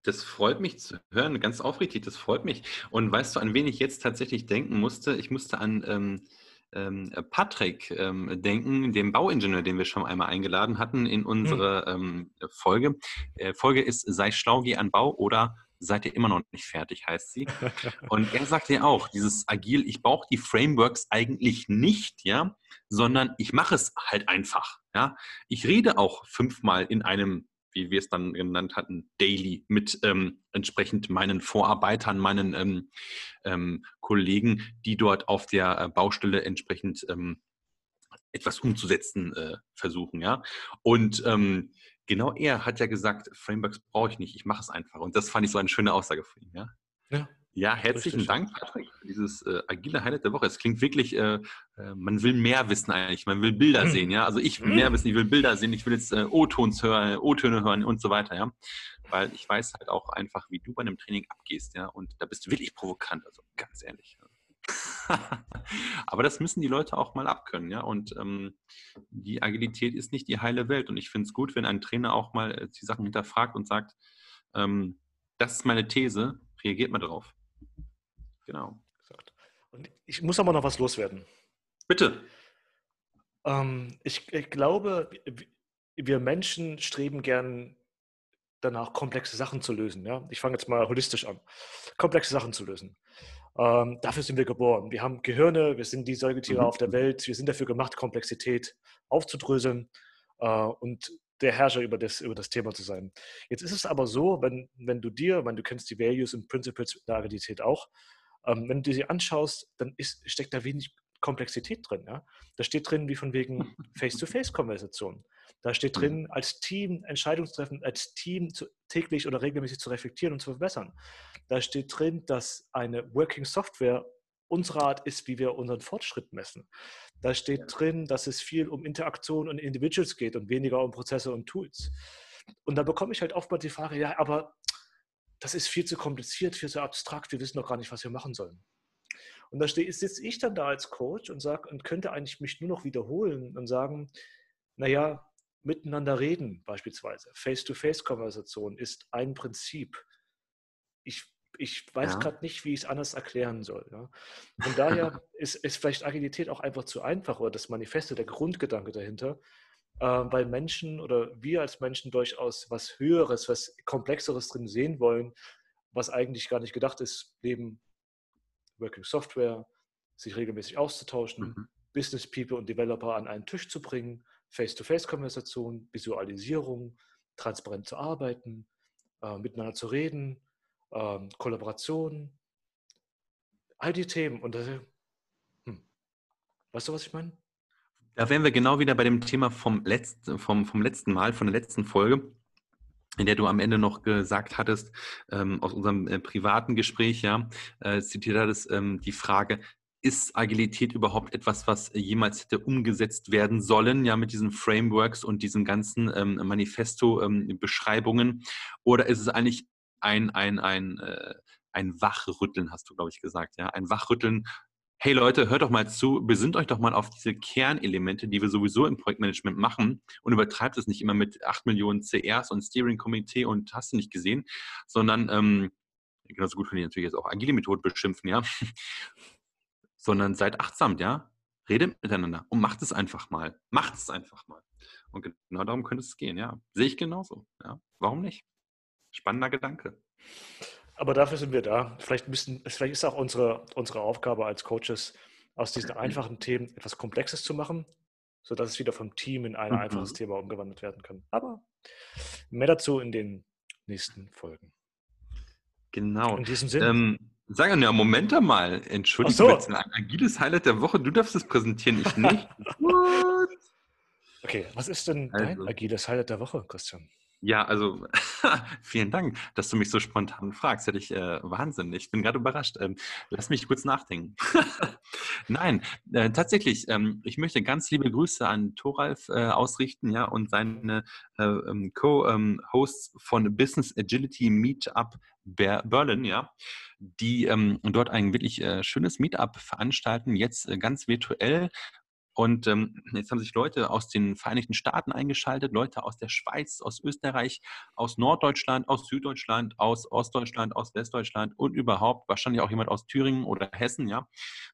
Das freut mich zu hören, ganz aufrichtig, das freut mich. Und weißt du, an wen ich jetzt tatsächlich denken musste? Ich musste an ähm, ähm, Patrick ähm, denken, dem Bauingenieur, den wir schon einmal eingeladen hatten in unsere hm. ähm, Folge. Äh, Folge ist Sei schlau, geh an Bau oder seid ihr immer noch nicht fertig, heißt sie. Und er sagte ja auch, dieses Agil, ich brauche die Frameworks eigentlich nicht, ja, sondern ich mache es halt einfach. Ja. Ich rede auch fünfmal in einem wie wir es dann genannt hatten, daily mit ähm, entsprechend meinen Vorarbeitern, meinen ähm, ähm, Kollegen, die dort auf der äh, Baustelle entsprechend ähm, etwas umzusetzen äh, versuchen, ja. Und ähm, genau er hat ja gesagt, Frameworks brauche ich nicht, ich mache es einfach. Und das fand ich so eine schöne Aussage von ihm, ja. Ja, ja, herzlichen Richtig. Dank, Patrick, für dieses äh, agile Highlight der Woche. Es klingt wirklich, äh, äh, man will mehr wissen eigentlich, man will Bilder mhm. sehen, ja. Also ich will mhm. mehr wissen, ich will Bilder sehen, ich will jetzt äh, O-Tons hören, O-Töne hören und so weiter, ja. Weil ich weiß halt auch einfach, wie du bei einem Training abgehst, ja. Und da bist du wirklich provokant, also ganz ehrlich. Aber das müssen die Leute auch mal abkönnen, ja. Und ähm, die Agilität ist nicht die heile Welt. Und ich finde es gut, wenn ein Trainer auch mal äh, die Sachen hinterfragt und sagt, ähm, das ist meine These, reagiert mal drauf. Genau. Und ich muss aber noch was loswerden. Bitte. Ähm, ich, ich, glaube, wir Menschen streben gern danach, komplexe Sachen zu lösen. Ja? Ich fange jetzt mal holistisch an. Komplexe Sachen zu lösen. Ähm, dafür sind wir geboren. Wir haben Gehirne, wir sind die Säugetiere mhm. auf der Welt, wir sind dafür gemacht, Komplexität aufzudröseln äh, und der Herrscher über das, über das Thema zu sein. Jetzt ist es aber so, wenn, wenn du dir, wenn du kennst die Values und Principles der Agilität auch, ähm, wenn du sie anschaust, dann ist, steckt da wenig Komplexität drin. Ja? Da steht drin, wie von wegen Face-to-Face-Konversation. Da steht drin, als Team Entscheidungstreffen, als Team zu, täglich oder regelmäßig zu reflektieren und zu verbessern. Da steht drin, dass eine Working Software unsere Art ist, wie wir unseren Fortschritt messen. Da steht ja. drin, dass es viel um Interaktion und Individuals geht und weniger um Prozesse und Tools. Und da bekomme ich halt oft mal die Frage, ja, aber das ist viel zu kompliziert, viel zu abstrakt, wir wissen doch gar nicht, was wir machen sollen. Und da sitze ich dann da als Coach und sage und könnte eigentlich mich nur noch wiederholen und sagen, naja, miteinander reden beispielsweise, Face-to-Face-Konversation ist ein Prinzip. Ich, ich weiß ja. gerade nicht, wie ich es anders erklären soll. Ja. Und daher ist, ist vielleicht Agilität auch einfach zu einfach oder das Manifeste, der Grundgedanke dahinter, äh, weil Menschen oder wir als Menschen durchaus was Höheres, was Komplexeres drin sehen wollen, was eigentlich gar nicht gedacht ist, neben Working Software, sich regelmäßig auszutauschen, mhm. Business People und Developer an einen Tisch zu bringen, Face-to-Face-Konversation, Visualisierung, transparent zu arbeiten, äh, miteinander zu reden, äh, Kollaboration, all die Themen. Und das, hm. weißt du, was ich meine? Da wären wir genau wieder bei dem Thema vom letzten, vom, vom letzten Mal, von der letzten Folge, in der du am Ende noch gesagt hattest, ähm, aus unserem äh, privaten Gespräch, ja, äh, zitiert hattest, ähm, die Frage, ist Agilität überhaupt etwas, was jemals hätte umgesetzt werden sollen, ja, mit diesen Frameworks und diesen ganzen ähm, Manifesto-Beschreibungen? Ähm, Oder ist es eigentlich ein, ein, ein, äh, ein Wachrütteln, hast du, glaube ich, gesagt, ja, ein Wachrütteln. Hey Leute, hört doch mal zu, besinnt euch doch mal auf diese Kernelemente, die wir sowieso im Projektmanagement machen und übertreibt es nicht immer mit 8 Millionen CRs und Steering Committee und hast du nicht gesehen, sondern ähm, genauso gut können die natürlich jetzt auch agile Methoden beschimpfen, ja, sondern seid achtsam, ja, redet miteinander und macht es einfach mal, macht es einfach mal. Und genau darum könnte es gehen, ja, sehe ich genauso, ja, warum nicht? Spannender Gedanke. Aber dafür sind wir da. Vielleicht, müssen, vielleicht ist auch unsere, unsere Aufgabe als Coaches, aus diesen einfachen Themen etwas Komplexes zu machen, sodass es wieder vom Team in ein mhm. einfaches Thema umgewandelt werden kann. Aber mehr dazu in den nächsten Folgen. Genau. In diesem Sinne. Ähm, wir, ja, Moment mal. Entschuldigung, so. jetzt ein agiles Highlight der Woche. Du darfst es präsentieren, ich nicht. okay, was ist denn also. dein agiles Highlight der Woche, Christian? Ja, also vielen Dank, dass du mich so spontan fragst. Hätte ich äh, Wahnsinn. Ich bin gerade überrascht. Ähm, lass mich kurz nachdenken. Nein, äh, tatsächlich. Ähm, ich möchte ganz liebe Grüße an Thoralf äh, ausrichten, ja, und seine äh, ähm, Co-Hosts von Business Agility Meetup Berlin, ja, die ähm, dort ein wirklich äh, schönes Meetup veranstalten, jetzt äh, ganz virtuell und ähm, jetzt haben sich Leute aus den Vereinigten Staaten eingeschaltet, Leute aus der Schweiz, aus Österreich, aus Norddeutschland, aus Süddeutschland, aus Ostdeutschland, aus Westdeutschland und überhaupt wahrscheinlich auch jemand aus Thüringen oder Hessen, ja,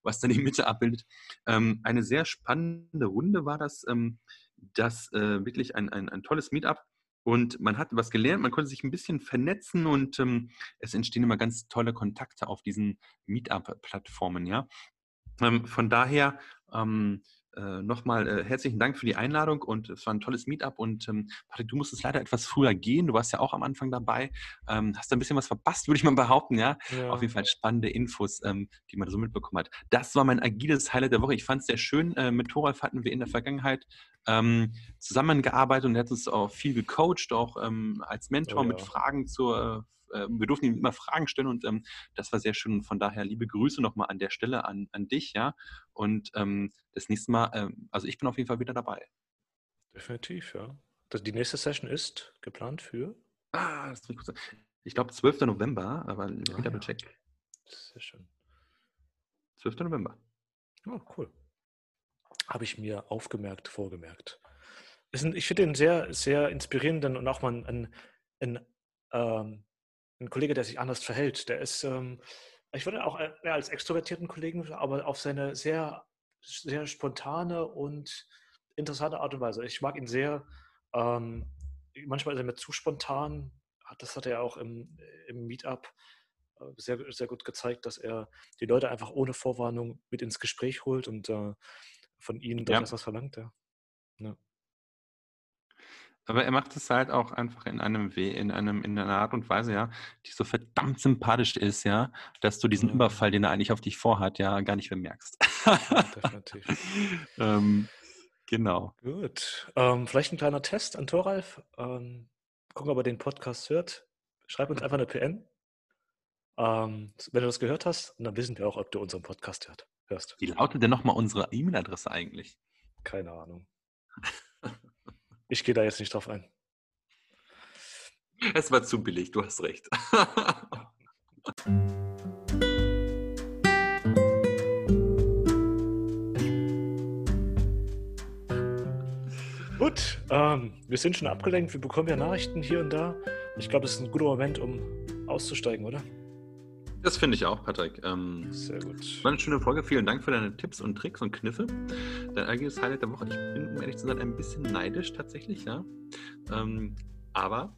was dann die Mitte abbildet. Ähm, eine sehr spannende Runde war das. Ähm, das äh, wirklich ein, ein, ein tolles Meetup. Und man hat was gelernt, man konnte sich ein bisschen vernetzen und ähm, es entstehen immer ganz tolle Kontakte auf diesen Meetup-Plattformen, ja. Ähm, von daher ähm, äh, nochmal äh, herzlichen Dank für die Einladung und es war ein tolles Meetup und ähm, Patrick, du musstest leider etwas früher gehen, du warst ja auch am Anfang dabei, ähm, hast da ein bisschen was verpasst, würde ich mal behaupten, ja? ja. Auf jeden Fall spannende Infos, ähm, die man so mitbekommen hat. Das war mein agiles Highlight der Woche. Ich fand es sehr schön. Äh, mit Thoralf hatten wir in der Vergangenheit ähm, zusammengearbeitet und er hat uns auch viel gecoacht, auch ähm, als Mentor oh, ja. mit Fragen zur äh, wir durften ihm immer Fragen stellen und ähm, das war sehr schön. Von daher liebe Grüße nochmal an der Stelle an, an dich, ja. Und ähm, das nächste Mal, ähm, also ich bin auf jeden Fall wieder dabei. Definitiv, ja. Das, die nächste Session ist geplant für? Ah, das ich kurz Ich glaube 12. November, aber ah, double ja. check. Sehr schön. 12. November. Oh, cool. Habe ich mir aufgemerkt, vorgemerkt. ich finde den sehr, sehr inspirierenden und auch mal ein, ein, ähm, ein Kollege, der sich anders verhält. Der ist, ähm, ich würde auch äh, mehr als extrovertierten Kollegen, aber auf seine sehr, sehr spontane und interessante Art und Weise. Ich mag ihn sehr. Ähm, manchmal ist er mir zu spontan. Das hat er auch im, im Meetup äh, sehr, sehr gut gezeigt, dass er die Leute einfach ohne Vorwarnung mit ins Gespräch holt und äh, von ihnen ja. etwas verlangt. Ja. ja. Aber er macht es halt auch einfach in einem We in einem, in einer Art und Weise, ja, die so verdammt sympathisch ist, ja, dass du diesen ja. Überfall, den er eigentlich auf dich vorhat, ja, gar nicht bemerkst. Definitiv. ähm, genau. Gut. Ähm, vielleicht ein kleiner Test an Thoralf. Ähm, gucken, ob er den Podcast hört. Schreib uns einfach eine PN. Ähm, wenn du das gehört hast, dann wissen wir auch, ob du unseren Podcast hört, hörst. Wie lautet denn nochmal unsere E-Mail-Adresse eigentlich? Keine Ahnung. Ich gehe da jetzt nicht drauf ein. Es war zu billig, du hast recht. Gut, ähm, wir sind schon abgelenkt. Wir bekommen ja Nachrichten hier und da. Ich glaube, es ist ein guter Moment, um auszusteigen, oder? Das finde ich auch, Patrick. Ähm, Sehr gut. War eine schöne Folge. Vielen Dank für deine Tipps und Tricks und Kniffe. Dein eigenes Highlight der Woche. Ich bin, um ehrlich zu sein, ein bisschen neidisch tatsächlich, ja. Ähm, aber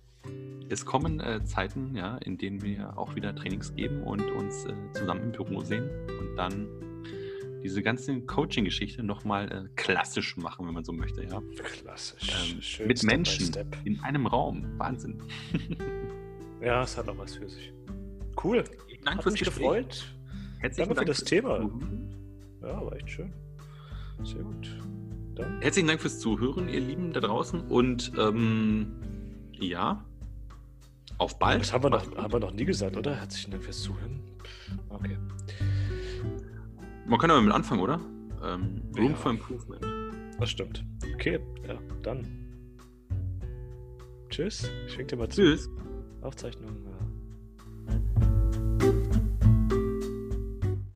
es kommen äh, Zeiten, ja, in denen wir auch wieder Trainings geben und uns äh, zusammen im Büro sehen und dann diese ganze Coaching-Geschichte nochmal äh, klassisch machen, wenn man so möchte, ja. Klassisch. Ähm, mit Step Menschen in einem Raum. Wahnsinn. ja, es hat auch was für sich. Cool. Danke Hat fürs mich Gespräch. gefreut. Herzlichen Danke Dank für das Thema. Zuhören. Ja, war echt schön. Sehr gut. Dann. Herzlichen Dank fürs Zuhören, ihr Lieben da draußen. Und ähm, ja, auf bald. Das haben wir, noch, haben wir noch nie gesagt, oder? Herzlichen Dank fürs Zuhören. Okay. Man kann aber mit anfangen, oder? Ähm, Room ja. for Improvement. Das stimmt. Okay, ja, dann. Tschüss. Ich wink dir mal zu. Tschüss. Aufzeichnung.